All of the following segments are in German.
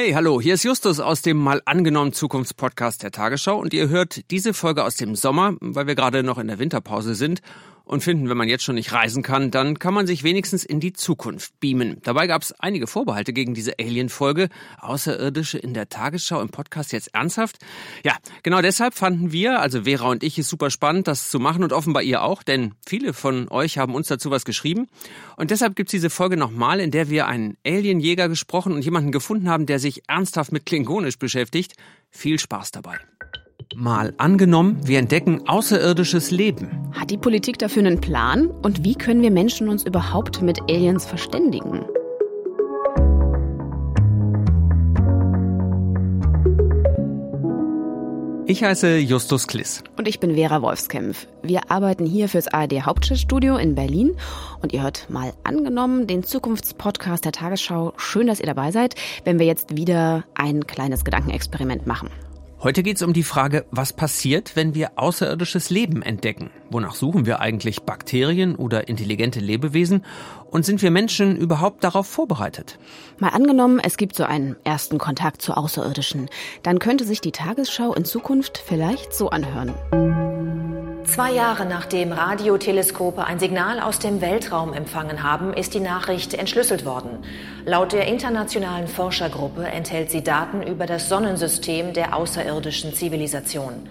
Hey, hallo, hier ist Justus aus dem mal angenommen Zukunftspodcast der Tagesschau. Und ihr hört diese Folge aus dem Sommer, weil wir gerade noch in der Winterpause sind und finden, wenn man jetzt schon nicht reisen kann, dann kann man sich wenigstens in die Zukunft beamen. Dabei gab es einige Vorbehalte gegen diese Alien-Folge. Außerirdische in der Tagesschau im Podcast jetzt ernsthaft? Ja, genau deshalb fanden wir, also Vera und ich, es super spannend, das zu machen und offenbar ihr auch, denn viele von euch haben uns dazu was geschrieben. Und deshalb gibt's diese Folge nochmal, in der wir einen Alienjäger gesprochen und jemanden gefunden haben, der sich ernsthaft mit Klingonisch beschäftigt. Viel Spaß dabei. Mal angenommen, wir entdecken außerirdisches Leben. Hat die Politik dafür einen Plan? Und wie können wir Menschen uns überhaupt mit Aliens verständigen? Ich heiße Justus Kliss. Und ich bin Vera Wolfskämpf. Wir arbeiten hier fürs ARD Hauptstadtstudio in Berlin. Und ihr hört mal angenommen den Zukunftspodcast der Tagesschau. Schön, dass ihr dabei seid, wenn wir jetzt wieder ein kleines Gedankenexperiment machen. Heute geht es um die Frage, was passiert, wenn wir außerirdisches Leben entdecken? Wonach suchen wir eigentlich Bakterien oder intelligente Lebewesen? Und sind wir Menschen überhaupt darauf vorbereitet? Mal angenommen, es gibt so einen ersten Kontakt zu Außerirdischen. Dann könnte sich die Tagesschau in Zukunft vielleicht so anhören. Zwei Jahre nachdem Radioteleskope ein Signal aus dem Weltraum empfangen haben, ist die Nachricht entschlüsselt worden. Laut der internationalen Forschergruppe enthält sie Daten über das Sonnensystem der außerirdischen Zivilisation.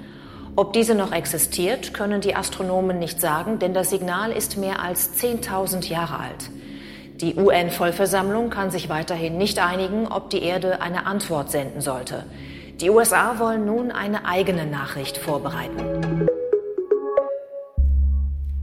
Ob diese noch existiert, können die Astronomen nicht sagen, denn das Signal ist mehr als 10.000 Jahre alt. Die UN-Vollversammlung kann sich weiterhin nicht einigen, ob die Erde eine Antwort senden sollte. Die USA wollen nun eine eigene Nachricht vorbereiten.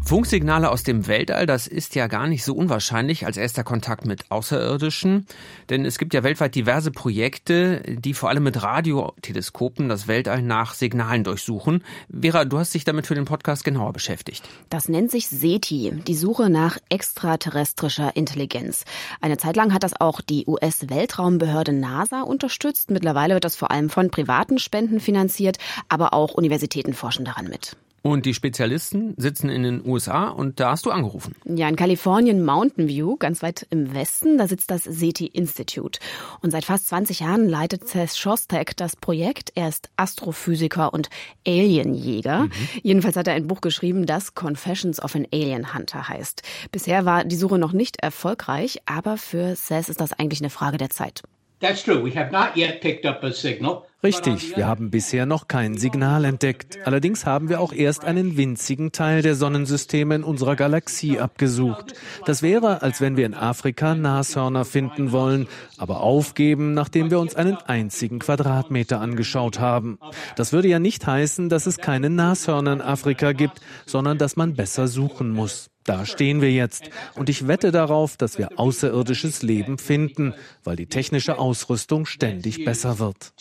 Funksignale aus dem Weltall, das ist ja gar nicht so unwahrscheinlich als erster Kontakt mit Außerirdischen, denn es gibt ja weltweit diverse Projekte, die vor allem mit Radioteleskopen das Weltall nach Signalen durchsuchen. Vera, du hast dich damit für den Podcast genauer beschäftigt. Das nennt sich SETI, die Suche nach extraterrestrischer Intelligenz. Eine Zeit lang hat das auch die US-Weltraumbehörde NASA unterstützt. Mittlerweile wird das vor allem von privaten Spenden finanziert, aber auch Universitäten forschen daran mit. Und die Spezialisten sitzen in den USA und da hast du angerufen. Ja, in Kalifornien Mountain View, ganz weit im Westen, da sitzt das SETI Institute. Und seit fast 20 Jahren leitet Seth Shostak das Projekt. Er ist Astrophysiker und Alienjäger. Mhm. Jedenfalls hat er ein Buch geschrieben, das Confessions of an Alien Hunter heißt. Bisher war die Suche noch nicht erfolgreich, aber für Seth ist das eigentlich eine Frage der Zeit. That's true. We have not yet picked up a signal. Richtig, wir haben bisher noch kein Signal entdeckt. Allerdings haben wir auch erst einen winzigen Teil der Sonnensysteme in unserer Galaxie abgesucht. Das wäre, als wenn wir in Afrika Nashörner finden wollen, aber aufgeben, nachdem wir uns einen einzigen Quadratmeter angeschaut haben. Das würde ja nicht heißen, dass es keine Nashörner in Afrika gibt, sondern dass man besser suchen muss. Da stehen wir jetzt. Und ich wette darauf, dass wir außerirdisches Leben finden, weil die technische Ausrüstung ständig besser wird.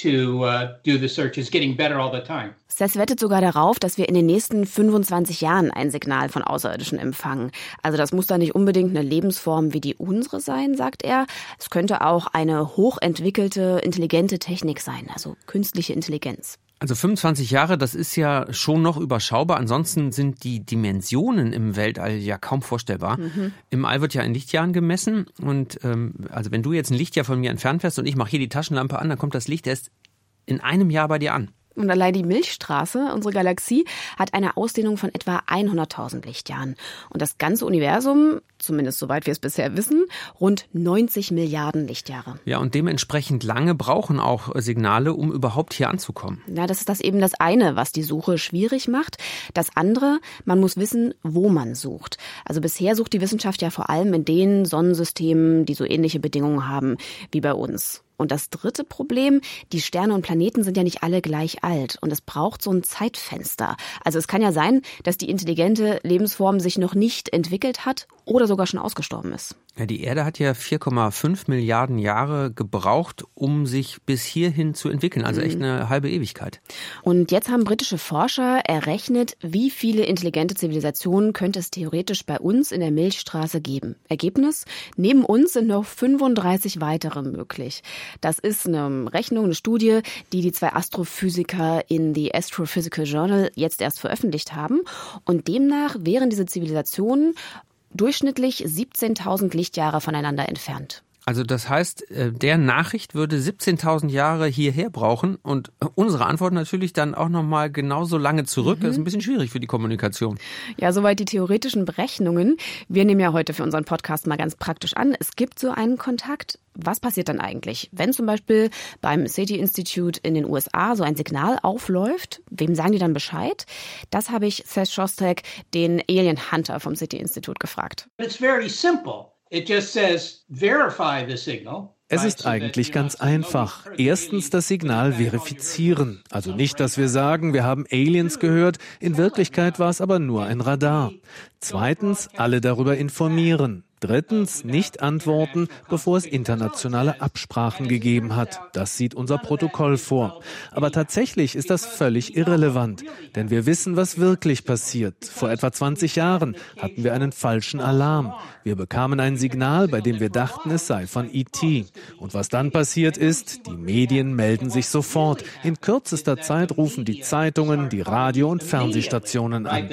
Seth wettet sogar darauf, dass wir in den nächsten 25 Jahren ein Signal von Außerirdischen empfangen. Also das muss da nicht unbedingt eine Lebensform wie die unsere sein, sagt er. Es könnte auch eine hochentwickelte, intelligente Technik sein, also künstliche Intelligenz. Also 25 Jahre, das ist ja schon noch überschaubar. Ansonsten sind die Dimensionen im Weltall ja kaum vorstellbar. Mhm. Im All wird ja in Lichtjahren gemessen. Und ähm, also wenn du jetzt ein Lichtjahr von mir entfernt wärst und ich mache hier die Taschenlampe an, dann kommt das Licht erst in einem Jahr bei dir an. Und allein die Milchstraße, unsere Galaxie, hat eine Ausdehnung von etwa 100.000 Lichtjahren. Und das ganze Universum, zumindest soweit wir es bisher wissen, rund 90 Milliarden Lichtjahre. Ja, und dementsprechend lange brauchen auch Signale, um überhaupt hier anzukommen. Ja, das ist das eben das eine, was die Suche schwierig macht. Das andere, man muss wissen, wo man sucht. Also bisher sucht die Wissenschaft ja vor allem in den Sonnensystemen, die so ähnliche Bedingungen haben wie bei uns. Und das dritte Problem, die Sterne und Planeten sind ja nicht alle gleich alt und es braucht so ein Zeitfenster. Also es kann ja sein, dass die intelligente Lebensform sich noch nicht entwickelt hat oder sogar schon ausgestorben ist. Ja, die Erde hat ja 4,5 Milliarden Jahre gebraucht, um sich bis hierhin zu entwickeln, also echt mhm. eine halbe Ewigkeit. Und jetzt haben britische Forscher errechnet, wie viele intelligente Zivilisationen könnte es theoretisch bei uns in der Milchstraße geben. Ergebnis? Neben uns sind noch 35 weitere möglich. Das ist eine Rechnung, eine Studie, die die zwei Astrophysiker in The Astrophysical Journal jetzt erst veröffentlicht haben. Und demnach wären diese Zivilisationen durchschnittlich 17.000 Lichtjahre voneinander entfernt. Also das heißt, äh, der Nachricht würde 17.000 Jahre hierher brauchen und unsere Antwort natürlich dann auch nochmal genauso lange zurück. Mhm. Das ist ein bisschen schwierig für die Kommunikation. Ja, soweit die theoretischen Berechnungen. Wir nehmen ja heute für unseren Podcast mal ganz praktisch an. Es gibt so einen Kontakt. Was passiert dann eigentlich, wenn zum Beispiel beim City Institute in den USA so ein Signal aufläuft? Wem sagen die dann Bescheid? Das habe ich Seth Shostak, den Alien Hunter vom City Institute, gefragt. It's very simple. It just says verify the signal. Es ist eigentlich ganz einfach. Erstens das Signal verifizieren. Also nicht, dass wir sagen, wir haben Aliens gehört, in Wirklichkeit war es aber nur ein Radar. Zweitens alle darüber informieren. Drittens nicht antworten, bevor es internationale Absprachen gegeben hat. Das sieht unser Protokoll vor. Aber tatsächlich ist das völlig irrelevant, denn wir wissen, was wirklich passiert. Vor etwa 20 Jahren hatten wir einen falschen Alarm. Wir bekamen ein Signal, bei dem wir dachten, es sei von ET. Und was dann passiert ist, die Medien melden sich sofort. In kürzester Zeit rufen die Zeitungen, die Radio- und Fernsehstationen an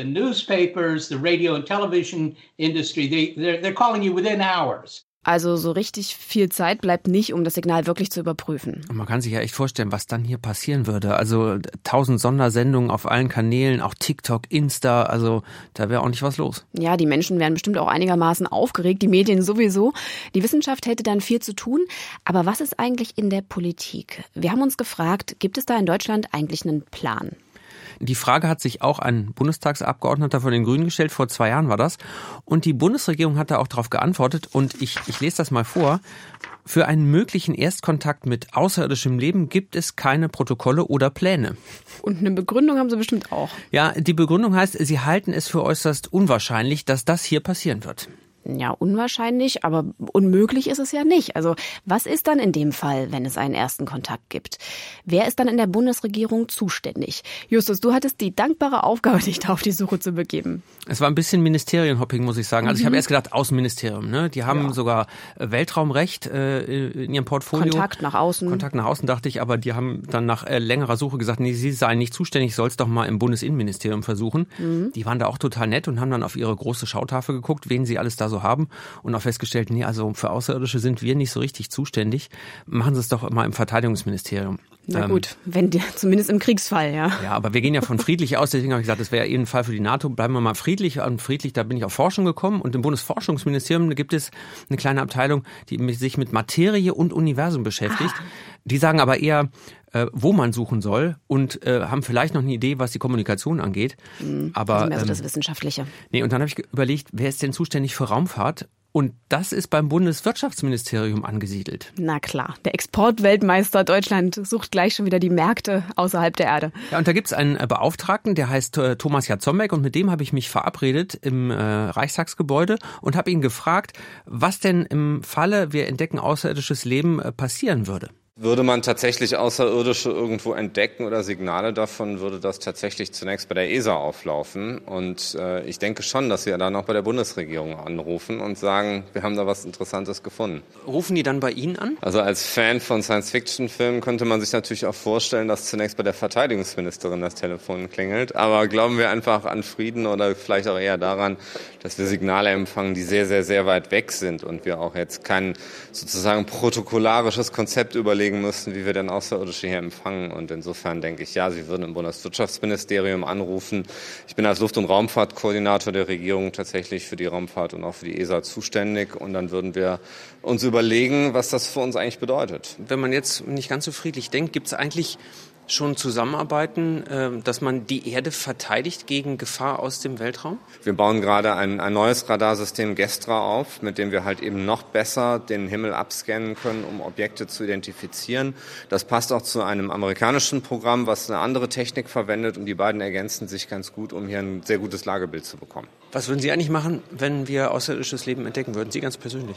calling you within hours. Also so richtig viel Zeit bleibt nicht, um das Signal wirklich zu überprüfen. Und man kann sich ja echt vorstellen, was dann hier passieren würde. Also tausend Sondersendungen auf allen Kanälen, auch TikTok, Insta, also da wäre auch nicht was los. Ja, die Menschen wären bestimmt auch einigermaßen aufgeregt, die Medien sowieso. Die Wissenschaft hätte dann viel zu tun. Aber was ist eigentlich in der Politik? Wir haben uns gefragt, gibt es da in Deutschland eigentlich einen Plan? Die Frage hat sich auch ein Bundestagsabgeordneter von den Grünen gestellt, vor zwei Jahren war das. Und die Bundesregierung hat da auch darauf geantwortet. Und ich, ich lese das mal vor. Für einen möglichen Erstkontakt mit außerirdischem Leben gibt es keine Protokolle oder Pläne. Und eine Begründung haben Sie bestimmt auch. Ja, die Begründung heißt, Sie halten es für äußerst unwahrscheinlich, dass das hier passieren wird ja, unwahrscheinlich, aber unmöglich ist es ja nicht. Also was ist dann in dem Fall, wenn es einen ersten Kontakt gibt? Wer ist dann in der Bundesregierung zuständig? Justus, du hattest die dankbare Aufgabe, dich da auf die Suche zu begeben. Es war ein bisschen Ministerienhopping, muss ich sagen. Also mhm. ich habe erst gedacht, Außenministerium. Ne? Die haben ja. sogar Weltraumrecht äh, in ihrem Portfolio. Kontakt nach außen. Kontakt nach außen, dachte ich, aber die haben dann nach äh, längerer Suche gesagt, nee, sie seien nicht zuständig, soll es doch mal im Bundesinnenministerium versuchen. Mhm. Die waren da auch total nett und haben dann auf ihre große Schautafel geguckt, wen sie alles da so haben und auch festgestellt, nee, also für Außerirdische sind wir nicht so richtig zuständig. Machen Sie es doch mal im Verteidigungsministerium. Na ähm, gut, wenn die, zumindest im Kriegsfall, ja. Ja, aber wir gehen ja von friedlich aus, deswegen habe ich gesagt, das wäre eh ein Fall für die NATO. Bleiben wir mal friedlich. Und friedlich, da bin ich auf Forschung gekommen. Und im Bundesforschungsministerium gibt es eine kleine Abteilung, die sich mit Materie und Universum beschäftigt. Ah. Die sagen aber eher, äh, wo man suchen soll und äh, haben vielleicht noch eine Idee, was die Kommunikation angeht. Mhm, aber also mehr so das ähm, Wissenschaftliche. Nee, und dann habe ich überlegt, wer ist denn zuständig für Raumfahrt? Und das ist beim Bundeswirtschaftsministerium angesiedelt. Na klar, der Exportweltmeister Deutschland sucht gleich schon wieder die Märkte außerhalb der Erde. Ja, und da gibt's einen äh, Beauftragten, der heißt äh, Thomas Jatzombeck und mit dem habe ich mich verabredet im äh, Reichstagsgebäude und habe ihn gefragt, was denn im Falle, wir entdecken außerirdisches Leben, äh, passieren würde. Würde man tatsächlich Außerirdische irgendwo entdecken oder Signale davon, würde das tatsächlich zunächst bei der ESA auflaufen. Und äh, ich denke schon, dass wir dann auch bei der Bundesregierung anrufen und sagen, wir haben da was Interessantes gefunden. Rufen die dann bei Ihnen an? Also als Fan von Science-Fiction-Filmen könnte man sich natürlich auch vorstellen, dass zunächst bei der Verteidigungsministerin das Telefon klingelt. Aber glauben wir einfach an Frieden oder vielleicht auch eher daran, dass wir Signale empfangen, die sehr, sehr, sehr weit weg sind und wir auch jetzt kein sozusagen protokollarisches Konzept überlegen, überlegen müssten, wie wir denn Außerirdische hier empfangen. Und insofern denke ich, ja, Sie würden im Bundeswirtschaftsministerium anrufen. Ich bin als Luft- und Raumfahrtkoordinator der Regierung tatsächlich für die Raumfahrt und auch für die ESA zuständig. Und dann würden wir uns überlegen, was das für uns eigentlich bedeutet. Wenn man jetzt nicht ganz so friedlich denkt, gibt es eigentlich schon zusammenarbeiten, ähm, dass man die Erde verteidigt gegen Gefahr aus dem Weltraum? Wir bauen gerade ein, ein neues Radarsystem Gestra auf, mit dem wir halt eben noch besser den Himmel abscannen können, um Objekte zu identifizieren. Das passt auch zu einem amerikanischen Programm, was eine andere Technik verwendet und die beiden ergänzen sich ganz gut, um hier ein sehr gutes Lagebild zu bekommen. Was würden Sie eigentlich machen, wenn wir außerirdisches Leben entdecken würden? Sie ganz persönlich?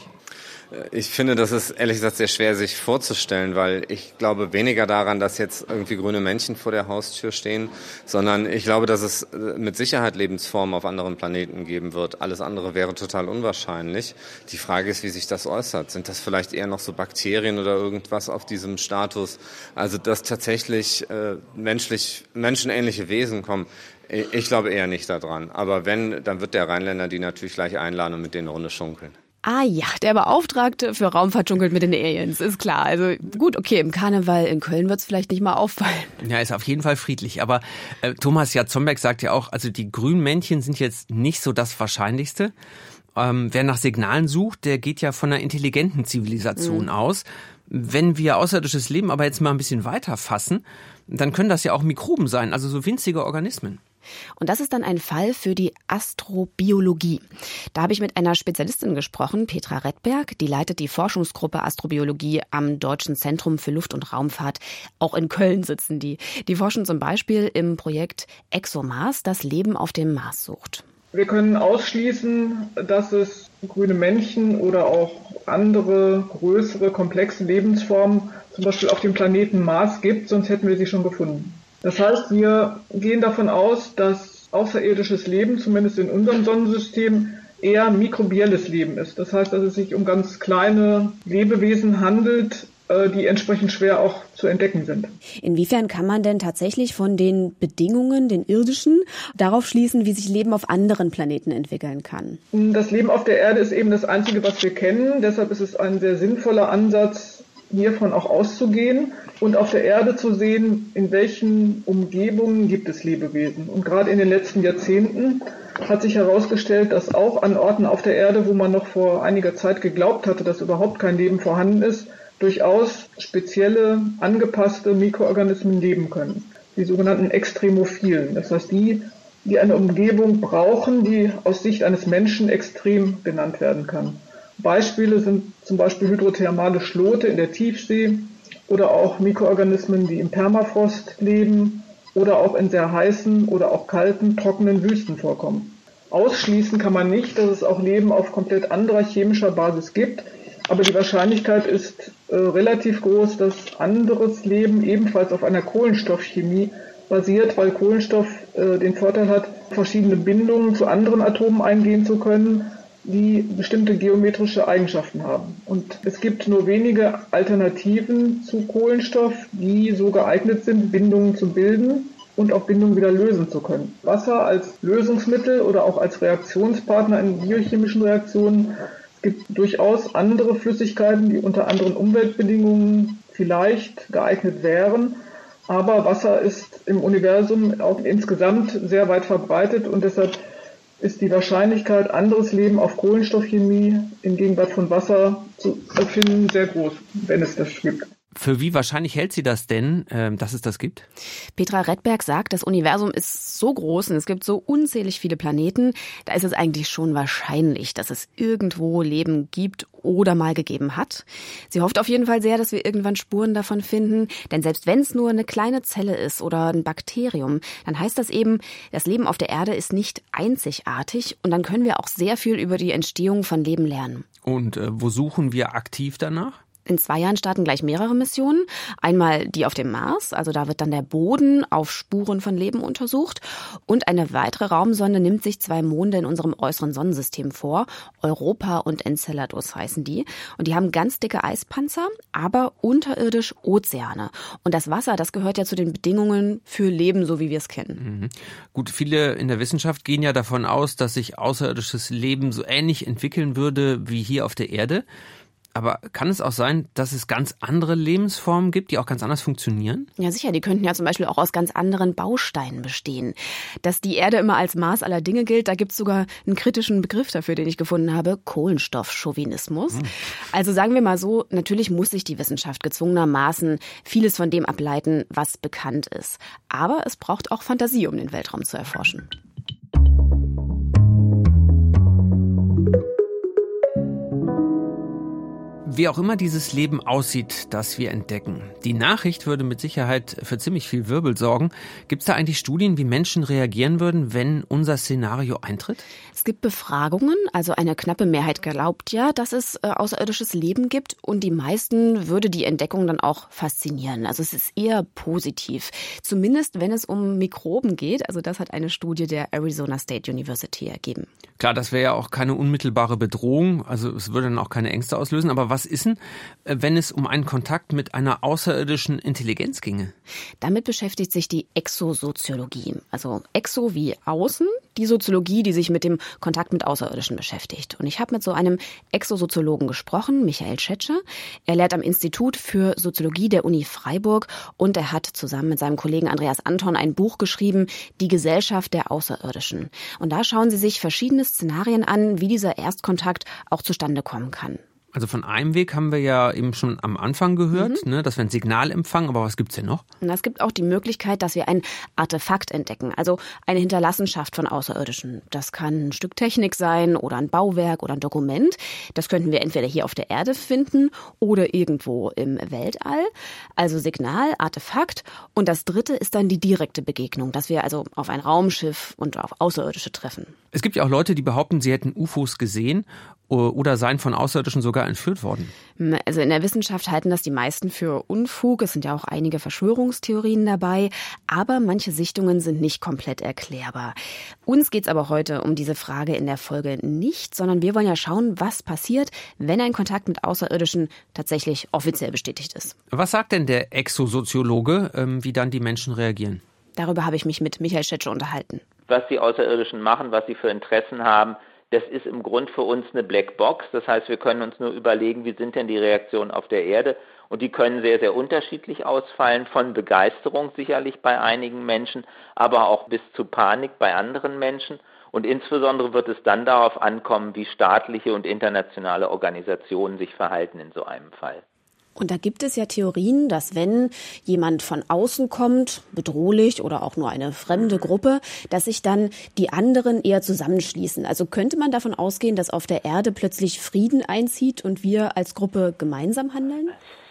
Ich finde, das ist ehrlich gesagt sehr schwer sich vorzustellen, weil ich glaube weniger daran, dass jetzt irgendwie grüne Männchen vor der Haustür stehen, sondern ich glaube, dass es äh, mit Sicherheit Lebensformen auf anderen Planeten geben wird. Alles andere wäre total unwahrscheinlich. Die Frage ist, wie sich das äußert. Sind das vielleicht eher noch so Bakterien oder irgendwas auf diesem Status? Also, dass tatsächlich äh, menschlich, menschenähnliche Wesen kommen. Ich glaube eher nicht daran. Aber wenn, dann wird der Rheinländer die natürlich gleich einladen und mit denen eine Runde schunkeln. Ah ja, der Beauftragte für Raumfahrt schunkelt mit den Aliens, ist klar. Also gut, okay, im Karneval in Köln wird es vielleicht nicht mal auffallen. Ja, ist auf jeden Fall friedlich. Aber äh, Thomas Jatzombeck sagt ja auch, also die grünen Männchen sind jetzt nicht so das Wahrscheinlichste. Ähm, wer nach Signalen sucht, der geht ja von einer intelligenten Zivilisation mhm. aus. Wenn wir außerirdisches Leben aber jetzt mal ein bisschen weiter fassen, dann können das ja auch Mikroben sein, also so winzige Organismen. Und das ist dann ein Fall für die Astrobiologie. Da habe ich mit einer Spezialistin gesprochen, Petra Redberg, die leitet die Forschungsgruppe Astrobiologie am Deutschen Zentrum für Luft- und Raumfahrt. Auch in Köln sitzen die. Die forschen zum Beispiel im Projekt ExoMars, das Leben auf dem Mars sucht. Wir können ausschließen, dass es grüne Männchen oder auch andere größere, komplexe Lebensformen zum Beispiel auf dem Planeten Mars gibt, sonst hätten wir sie schon gefunden. Das heißt, wir gehen davon aus, dass außerirdisches Leben, zumindest in unserem Sonnensystem, eher mikrobielles Leben ist. Das heißt, dass es sich um ganz kleine Lebewesen handelt, äh, die entsprechend schwer auch zu entdecken sind. Inwiefern kann man denn tatsächlich von den Bedingungen, den irdischen, darauf schließen, wie sich Leben auf anderen Planeten entwickeln kann? Das Leben auf der Erde ist eben das Einzige, was wir kennen. Deshalb ist es ein sehr sinnvoller Ansatz, hiervon auch auszugehen und auf der Erde zu sehen, in welchen Umgebungen gibt es Lebewesen. Und gerade in den letzten Jahrzehnten hat sich herausgestellt, dass auch an Orten auf der Erde, wo man noch vor einiger Zeit geglaubt hatte, dass überhaupt kein Leben vorhanden ist, durchaus spezielle, angepasste Mikroorganismen leben können. Die sogenannten Extremophilen. Das heißt, die, die eine Umgebung brauchen, die aus Sicht eines Menschen extrem genannt werden kann. Beispiele sind zum Beispiel hydrothermale Schlote in der Tiefsee oder auch Mikroorganismen, die im Permafrost leben oder auch in sehr heißen oder auch kalten, trockenen Wüsten vorkommen. Ausschließen kann man nicht, dass es auch Leben auf komplett anderer chemischer Basis gibt, aber die Wahrscheinlichkeit ist äh, relativ groß, dass anderes Leben ebenfalls auf einer Kohlenstoffchemie basiert, weil Kohlenstoff äh, den Vorteil hat, verschiedene Bindungen zu anderen Atomen eingehen zu können die bestimmte geometrische Eigenschaften haben. Und es gibt nur wenige Alternativen zu Kohlenstoff, die so geeignet sind, Bindungen zu bilden und auch Bindungen wieder lösen zu können. Wasser als Lösungsmittel oder auch als Reaktionspartner in biochemischen Reaktionen. Es gibt durchaus andere Flüssigkeiten, die unter anderen Umweltbedingungen vielleicht geeignet wären. Aber Wasser ist im Universum auch insgesamt sehr weit verbreitet und deshalb ist die Wahrscheinlichkeit, anderes Leben auf Kohlenstoffchemie in Gegenwart von Wasser zu erfinden, sehr groß, wenn es das gibt. Für wie wahrscheinlich hält sie das denn, ähm, dass es das gibt? Petra Redberg sagt, das Universum ist so groß und es gibt so unzählig viele Planeten, da ist es eigentlich schon wahrscheinlich, dass es irgendwo Leben gibt oder mal gegeben hat. Sie hofft auf jeden Fall sehr, dass wir irgendwann Spuren davon finden, denn selbst wenn es nur eine kleine Zelle ist oder ein Bakterium, dann heißt das eben, das Leben auf der Erde ist nicht einzigartig und dann können wir auch sehr viel über die Entstehung von Leben lernen. Und äh, wo suchen wir aktiv danach? In zwei Jahren starten gleich mehrere Missionen. Einmal die auf dem Mars, also da wird dann der Boden auf Spuren von Leben untersucht. Und eine weitere Raumsonde nimmt sich zwei Monde in unserem äußeren Sonnensystem vor. Europa und Enceladus heißen die. Und die haben ganz dicke Eispanzer, aber unterirdisch Ozeane. Und das Wasser, das gehört ja zu den Bedingungen für Leben, so wie wir es kennen. Mhm. Gut, viele in der Wissenschaft gehen ja davon aus, dass sich außerirdisches Leben so ähnlich entwickeln würde wie hier auf der Erde. Aber kann es auch sein, dass es ganz andere Lebensformen gibt, die auch ganz anders funktionieren? Ja, sicher. Die könnten ja zum Beispiel auch aus ganz anderen Bausteinen bestehen. Dass die Erde immer als Maß aller Dinge gilt, da gibt es sogar einen kritischen Begriff dafür, den ich gefunden habe. Kohlenstoffchauvinismus. Hm. Also sagen wir mal so, natürlich muss sich die Wissenschaft gezwungenermaßen vieles von dem ableiten, was bekannt ist. Aber es braucht auch Fantasie, um den Weltraum zu erforschen. Wie auch immer dieses Leben aussieht, das wir entdecken. Die Nachricht würde mit Sicherheit für ziemlich viel Wirbel sorgen. Gibt es da eigentlich Studien, wie Menschen reagieren würden, wenn unser Szenario eintritt? Es gibt Befragungen, also eine knappe Mehrheit glaubt ja, dass es äh, außerirdisches Leben gibt und die meisten würde die Entdeckung dann auch faszinieren. Also es ist eher positiv. Zumindest wenn es um Mikroben geht. Also das hat eine Studie der Arizona State University ergeben. Klar, das wäre ja auch keine unmittelbare Bedrohung. Also es würde dann auch keine Ängste auslösen. Aber was ist denn, äh, wenn es um einen Kontakt mit einer außerirdischen Intelligenz ginge? Damit beschäftigt sich die Exosoziologie. Also Exo wie außen, die Soziologie, die sich mit dem Kontakt mit Außerirdischen beschäftigt. Und ich habe mit so einem Exosoziologen gesprochen, Michael Tschetscher. Er lehrt am Institut für Soziologie der Uni Freiburg und er hat zusammen mit seinem Kollegen Andreas Anton ein Buch geschrieben, Die Gesellschaft der Außerirdischen. Und da schauen sie sich verschiedene Szenarien an, wie dieser Erstkontakt auch zustande kommen kann. Also von einem Weg haben wir ja eben schon am Anfang gehört, mhm. ne, dass wir ein Signal empfangen, aber was gibt's denn noch? es gibt auch die Möglichkeit, dass wir ein Artefakt entdecken, also eine Hinterlassenschaft von Außerirdischen. Das kann ein Stück Technik sein oder ein Bauwerk oder ein Dokument. Das könnten wir entweder hier auf der Erde finden oder irgendwo im Weltall. Also Signal, Artefakt. Und das dritte ist dann die direkte Begegnung, dass wir also auf ein Raumschiff und auf Außerirdische treffen. Es gibt ja auch Leute, die behaupten, sie hätten UFOs gesehen oder seien von Außerirdischen sogar entführt worden? Also in der Wissenschaft halten das die meisten für Unfug. Es sind ja auch einige Verschwörungstheorien dabei. Aber manche Sichtungen sind nicht komplett erklärbar. Uns geht es aber heute um diese Frage in der Folge nicht, sondern wir wollen ja schauen, was passiert, wenn ein Kontakt mit Außerirdischen tatsächlich offiziell bestätigt ist. Was sagt denn der Exosoziologe, ähm, wie dann die Menschen reagieren? Darüber habe ich mich mit Michael Schetsche unterhalten. Was die Außerirdischen machen, was sie für Interessen haben, das ist im Grund für uns eine Blackbox. Das heißt, wir können uns nur überlegen, wie sind denn die Reaktionen auf der Erde. Und die können sehr, sehr unterschiedlich ausfallen, von Begeisterung sicherlich bei einigen Menschen, aber auch bis zu Panik bei anderen Menschen. Und insbesondere wird es dann darauf ankommen, wie staatliche und internationale Organisationen sich verhalten in so einem Fall. Und da gibt es ja Theorien, dass wenn jemand von außen kommt, bedrohlich oder auch nur eine fremde Gruppe, dass sich dann die anderen eher zusammenschließen. Also könnte man davon ausgehen, dass auf der Erde plötzlich Frieden einzieht und wir als Gruppe gemeinsam handeln?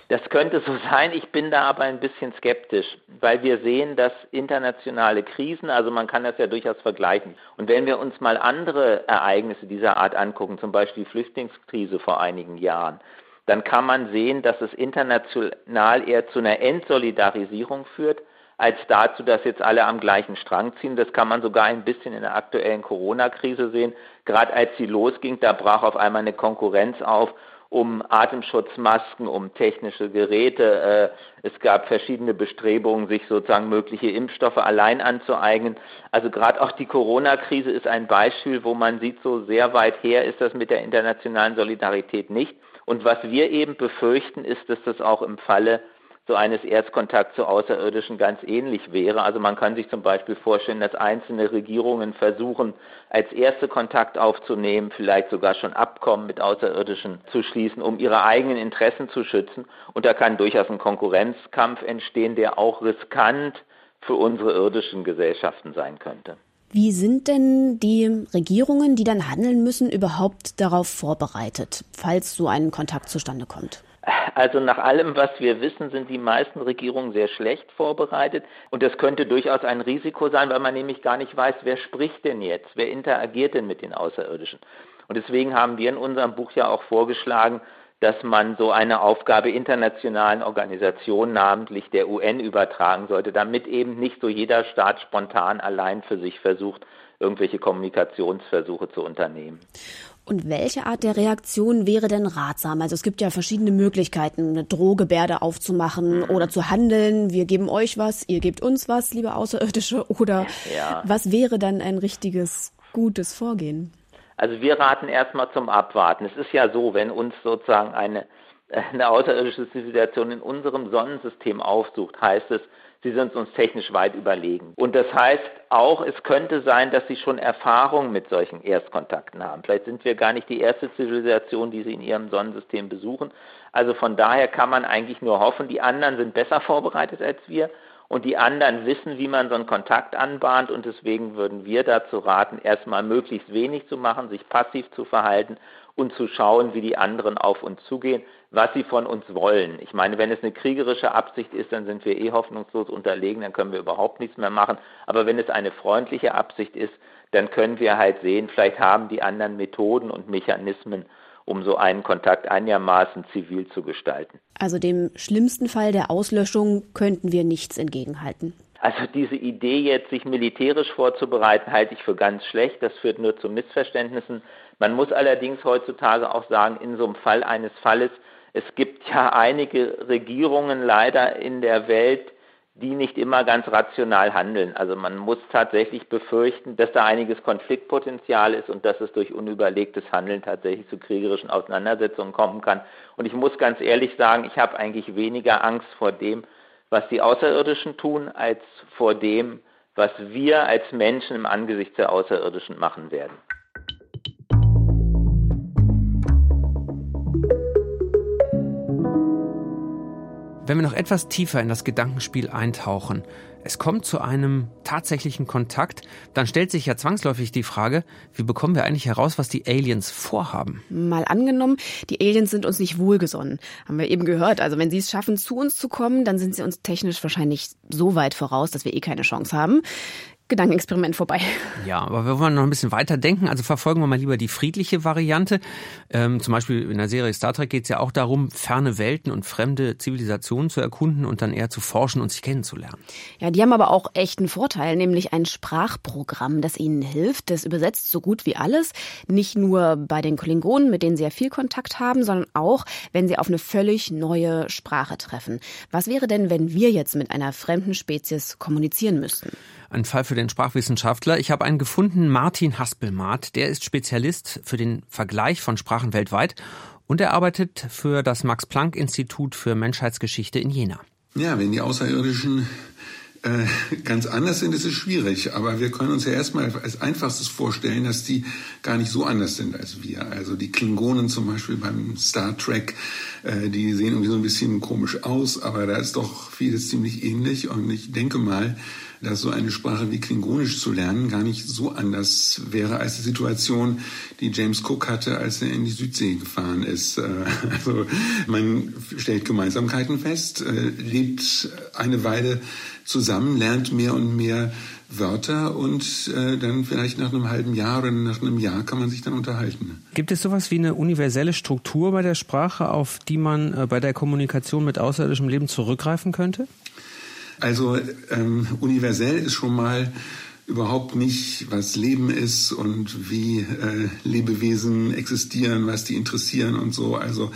Das könnte so sein. Ich bin da aber ein bisschen skeptisch, weil wir sehen, dass internationale Krisen, also man kann das ja durchaus vergleichen. Und wenn wir uns mal andere Ereignisse dieser Art angucken, zum Beispiel die Flüchtlingskrise vor einigen Jahren, dann kann man sehen, dass es international eher zu einer Entsolidarisierung führt, als dazu, dass jetzt alle am gleichen Strang ziehen. Das kann man sogar ein bisschen in der aktuellen Corona-Krise sehen. Gerade als sie losging, da brach auf einmal eine Konkurrenz auf um Atemschutzmasken, um technische Geräte. Äh, es gab verschiedene Bestrebungen, sich sozusagen mögliche Impfstoffe allein anzueignen. Also gerade auch die Corona-Krise ist ein Beispiel, wo man sieht, so sehr weit her ist das mit der internationalen Solidarität nicht. Und was wir eben befürchten, ist, dass das auch im Falle so eines Erstkontakts zu Außerirdischen ganz ähnlich wäre. Also man kann sich zum Beispiel vorstellen, dass einzelne Regierungen versuchen, als erste Kontakt aufzunehmen, vielleicht sogar schon Abkommen mit Außerirdischen zu schließen, um ihre eigenen Interessen zu schützen. Und da kann durchaus ein Konkurrenzkampf entstehen, der auch riskant für unsere irdischen Gesellschaften sein könnte. Wie sind denn die Regierungen, die dann handeln müssen, überhaupt darauf vorbereitet, falls so ein Kontakt zustande kommt? Also nach allem, was wir wissen, sind die meisten Regierungen sehr schlecht vorbereitet. Und das könnte durchaus ein Risiko sein, weil man nämlich gar nicht weiß, wer spricht denn jetzt, wer interagiert denn mit den Außerirdischen. Und deswegen haben wir in unserem Buch ja auch vorgeschlagen, dass man so eine Aufgabe internationalen Organisationen, namentlich der UN, übertragen sollte, damit eben nicht so jeder Staat spontan allein für sich versucht, irgendwelche Kommunikationsversuche zu unternehmen. Und welche Art der Reaktion wäre denn ratsam? Also es gibt ja verschiedene Möglichkeiten, eine Drohgebärde aufzumachen mhm. oder zu handeln. Wir geben euch was, ihr gebt uns was, liebe Außerirdische. Oder ja. was wäre dann ein richtiges, gutes Vorgehen? Also wir raten erstmal zum Abwarten. Es ist ja so, wenn uns sozusagen eine, eine außerirdische Zivilisation in unserem Sonnensystem aufsucht, heißt es, sie sind uns technisch weit überlegen. Und das heißt auch, es könnte sein, dass sie schon Erfahrung mit solchen Erstkontakten haben. Vielleicht sind wir gar nicht die erste Zivilisation, die sie in ihrem Sonnensystem besuchen. Also von daher kann man eigentlich nur hoffen, die anderen sind besser vorbereitet als wir und die anderen wissen, wie man so einen Kontakt anbahnt und deswegen würden wir dazu raten, erstmal möglichst wenig zu machen, sich passiv zu verhalten und zu schauen, wie die anderen auf uns zugehen, was sie von uns wollen. Ich meine, wenn es eine kriegerische Absicht ist, dann sind wir eh hoffnungslos unterlegen, dann können wir überhaupt nichts mehr machen. Aber wenn es eine freundliche Absicht ist, dann können wir halt sehen, vielleicht haben die anderen Methoden und Mechanismen, um so einen Kontakt einigermaßen zivil zu gestalten. Also dem schlimmsten Fall der Auslöschung könnten wir nichts entgegenhalten. Also diese Idee jetzt, sich militärisch vorzubereiten, halte ich für ganz schlecht. Das führt nur zu Missverständnissen. Man muss allerdings heutzutage auch sagen, in so einem Fall eines Falles, es gibt ja einige Regierungen leider in der Welt, die nicht immer ganz rational handeln. Also man muss tatsächlich befürchten, dass da einiges Konfliktpotenzial ist und dass es durch unüberlegtes Handeln tatsächlich zu kriegerischen Auseinandersetzungen kommen kann. Und ich muss ganz ehrlich sagen, ich habe eigentlich weniger Angst vor dem, was die Außerirdischen tun, als vor dem, was wir als Menschen im Angesicht der Außerirdischen machen werden. Wenn wir noch etwas tiefer in das Gedankenspiel eintauchen, es kommt zu einem tatsächlichen Kontakt, dann stellt sich ja zwangsläufig die Frage, wie bekommen wir eigentlich heraus, was die Aliens vorhaben? Mal angenommen, die Aliens sind uns nicht wohlgesonnen. Haben wir eben gehört. Also wenn sie es schaffen, zu uns zu kommen, dann sind sie uns technisch wahrscheinlich so weit voraus, dass wir eh keine Chance haben. Gedankenexperiment vorbei. Ja, aber wir wollen noch ein bisschen weiter denken. Also verfolgen wir mal lieber die friedliche Variante. Ähm, zum Beispiel in der Serie Star Trek geht es ja auch darum, ferne Welten und fremde Zivilisationen zu erkunden und dann eher zu forschen und sich kennenzulernen. Ja, die haben aber auch echt einen Vorteil, nämlich ein Sprachprogramm, das ihnen hilft. Das übersetzt so gut wie alles. Nicht nur bei den Klingonen, mit denen sie ja viel Kontakt haben, sondern auch, wenn sie auf eine völlig neue Sprache treffen. Was wäre denn, wenn wir jetzt mit einer fremden Spezies kommunizieren müssten? Ein Fall für den Sprachwissenschaftler. Ich habe einen gefunden, Martin Haspelmath. Der ist Spezialist für den Vergleich von Sprachen weltweit und er arbeitet für das Max-Planck-Institut für Menschheitsgeschichte in Jena. Ja, wenn die Außerirdischen äh, ganz anders sind, ist es schwierig. Aber wir können uns ja erstmal als einfachstes vorstellen, dass die gar nicht so anders sind als wir. Also die Klingonen zum Beispiel beim Star Trek, äh, die sehen irgendwie so ein bisschen komisch aus, aber da ist doch vieles ziemlich ähnlich. Und ich denke mal, dass so eine Sprache wie Klingonisch zu lernen gar nicht so anders wäre als die Situation, die James Cook hatte, als er in die Südsee gefahren ist. Äh, also man stellt Gemeinsamkeiten fest, äh, lebt eine Weile zusammen, lernt mehr und mehr Wörter und äh, dann vielleicht nach einem halben Jahr oder nach einem Jahr kann man sich dann unterhalten. Gibt es sowas wie eine universelle Struktur bei der Sprache, auf die man bei der Kommunikation mit außerirdischem Leben zurückgreifen könnte? Also ähm, universell ist schon mal überhaupt nicht, was Leben ist und wie äh, Lebewesen existieren, was die interessieren und so. Also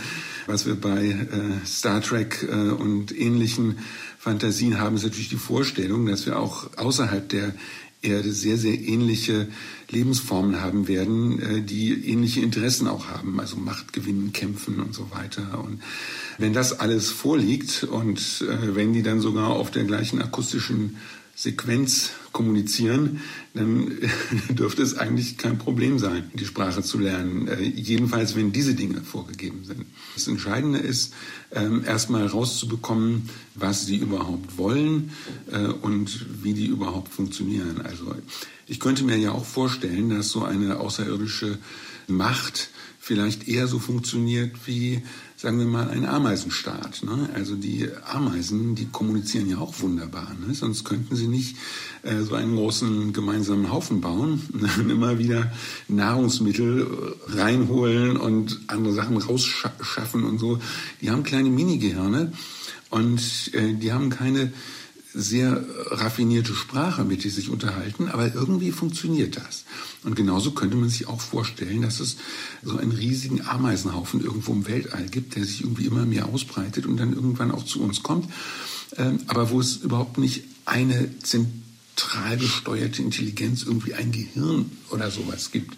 was wir bei äh, Star Trek äh, und ähnlichen Fantasien haben, ist natürlich die Vorstellung, dass wir auch außerhalb der Erde sehr, sehr ähnliche Lebensformen haben werden, äh, die ähnliche Interessen auch haben, also Macht gewinnen, kämpfen und so weiter. Und wenn das alles vorliegt und äh, wenn die dann sogar auf der gleichen akustischen Sequenz kommunizieren, dann dürfte es eigentlich kein Problem sein, die Sprache zu lernen. Äh, jedenfalls, wenn diese Dinge vorgegeben sind. Das Entscheidende ist, ähm, erstmal rauszubekommen, was sie überhaupt wollen äh, und wie die überhaupt funktionieren. Also ich könnte mir ja auch vorstellen, dass so eine außerirdische Macht vielleicht eher so funktioniert wie sagen wir mal, ein Ameisenstaat. Ne? Also die Ameisen, die kommunizieren ja auch wunderbar. Ne? Sonst könnten sie nicht äh, so einen großen gemeinsamen Haufen bauen und immer wieder Nahrungsmittel reinholen und andere Sachen rausschaffen und so. Die haben kleine Minigehirne und äh, die haben keine sehr raffinierte Sprache, mit der sie sich unterhalten, aber irgendwie funktioniert das. Und genauso könnte man sich auch vorstellen, dass es so einen riesigen Ameisenhaufen irgendwo im Weltall gibt, der sich irgendwie immer mehr ausbreitet und dann irgendwann auch zu uns kommt, ähm, aber wo es überhaupt nicht eine zentral gesteuerte Intelligenz, irgendwie ein Gehirn oder sowas gibt.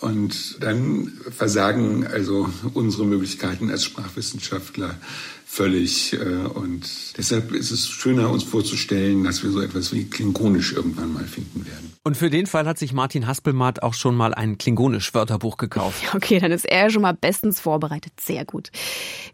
Und dann versagen also unsere Möglichkeiten als Sprachwissenschaftler völlig. Äh, und deshalb ist es schöner, uns vorzustellen, dass wir so etwas wie Klingonisch irgendwann mal finden werden. Und für den Fall hat sich Martin Haspelmatt auch schon mal ein Klingonisch-Wörterbuch gekauft. Okay, dann ist er schon mal bestens vorbereitet. Sehr gut.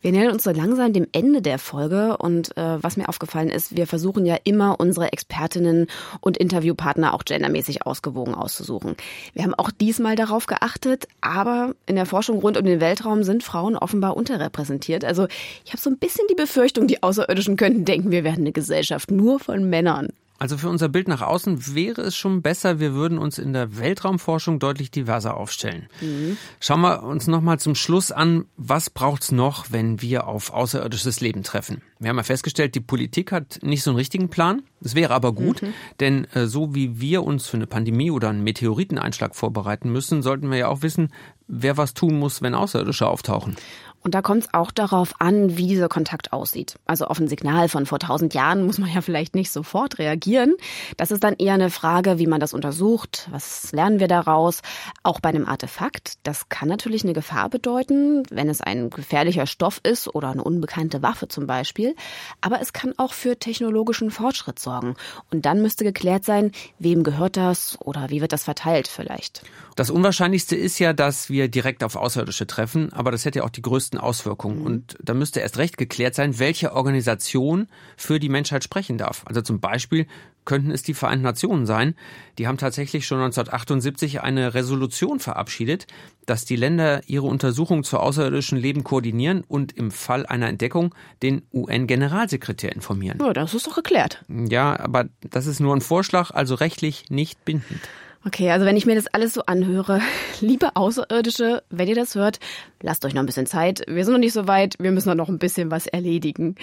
Wir nähern uns so langsam dem Ende der Folge und äh, was mir aufgefallen ist, wir versuchen ja immer unsere Expertinnen und Interviewpartner auch gendermäßig ausgewogen auszusuchen. Wir haben auch diesmal darauf geachtet, aber in der Forschung rund um den Weltraum sind Frauen offenbar unterrepräsentiert. Also ich habe so ein bisschen die Befürchtung, die Außerirdischen könnten denken, wir werden eine Gesellschaft nur von Männern. Also für unser Bild nach außen wäre es schon besser, wir würden uns in der Weltraumforschung deutlich diverser aufstellen. Mhm. Schauen wir uns nochmal zum Schluss an, was braucht's noch, wenn wir auf außerirdisches Leben treffen? Wir haben ja festgestellt, die Politik hat nicht so einen richtigen Plan. Es wäre aber gut, mhm. denn äh, so wie wir uns für eine Pandemie oder einen Meteoriteneinschlag vorbereiten müssen, sollten wir ja auch wissen, wer was tun muss, wenn Außerirdische auftauchen. Und da kommt es auch darauf an, wie dieser Kontakt aussieht. Also auf ein Signal von vor tausend Jahren muss man ja vielleicht nicht sofort reagieren. Das ist dann eher eine Frage, wie man das untersucht. Was lernen wir daraus? Auch bei einem Artefakt. Das kann natürlich eine Gefahr bedeuten, wenn es ein gefährlicher Stoff ist oder eine unbekannte Waffe zum Beispiel. Aber es kann auch für technologischen Fortschritt sorgen. Und dann müsste geklärt sein, wem gehört das oder wie wird das verteilt vielleicht. Das Unwahrscheinlichste ist ja, dass wir direkt auf Außerirdische treffen, aber das hätte ja auch die größten Auswirkungen. Mhm. Und da müsste erst recht geklärt sein, welche Organisation für die Menschheit sprechen darf. Also zum Beispiel könnten es die Vereinten Nationen sein. Die haben tatsächlich schon 1978 eine Resolution verabschiedet, dass die Länder ihre Untersuchungen zu außerirdischen Leben koordinieren und im Fall einer Entdeckung den UN-Generalsekretär informieren. Ja, das ist doch geklärt. Ja, aber das ist nur ein Vorschlag, also rechtlich nicht bindend. Okay, also wenn ich mir das alles so anhöre, liebe Außerirdische, wenn ihr das hört, lasst euch noch ein bisschen Zeit. Wir sind noch nicht so weit, wir müssen noch ein bisschen was erledigen.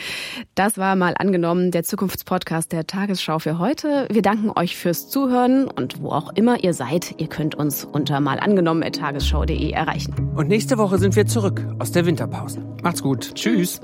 Das war mal angenommen der Zukunftspodcast der Tagesschau für heute. Wir danken euch fürs Zuhören und wo auch immer ihr seid, ihr könnt uns unter mal angenommen@tagesschau.de erreichen. Und nächste Woche sind wir zurück aus der Winterpause. Macht's gut. Tschüss.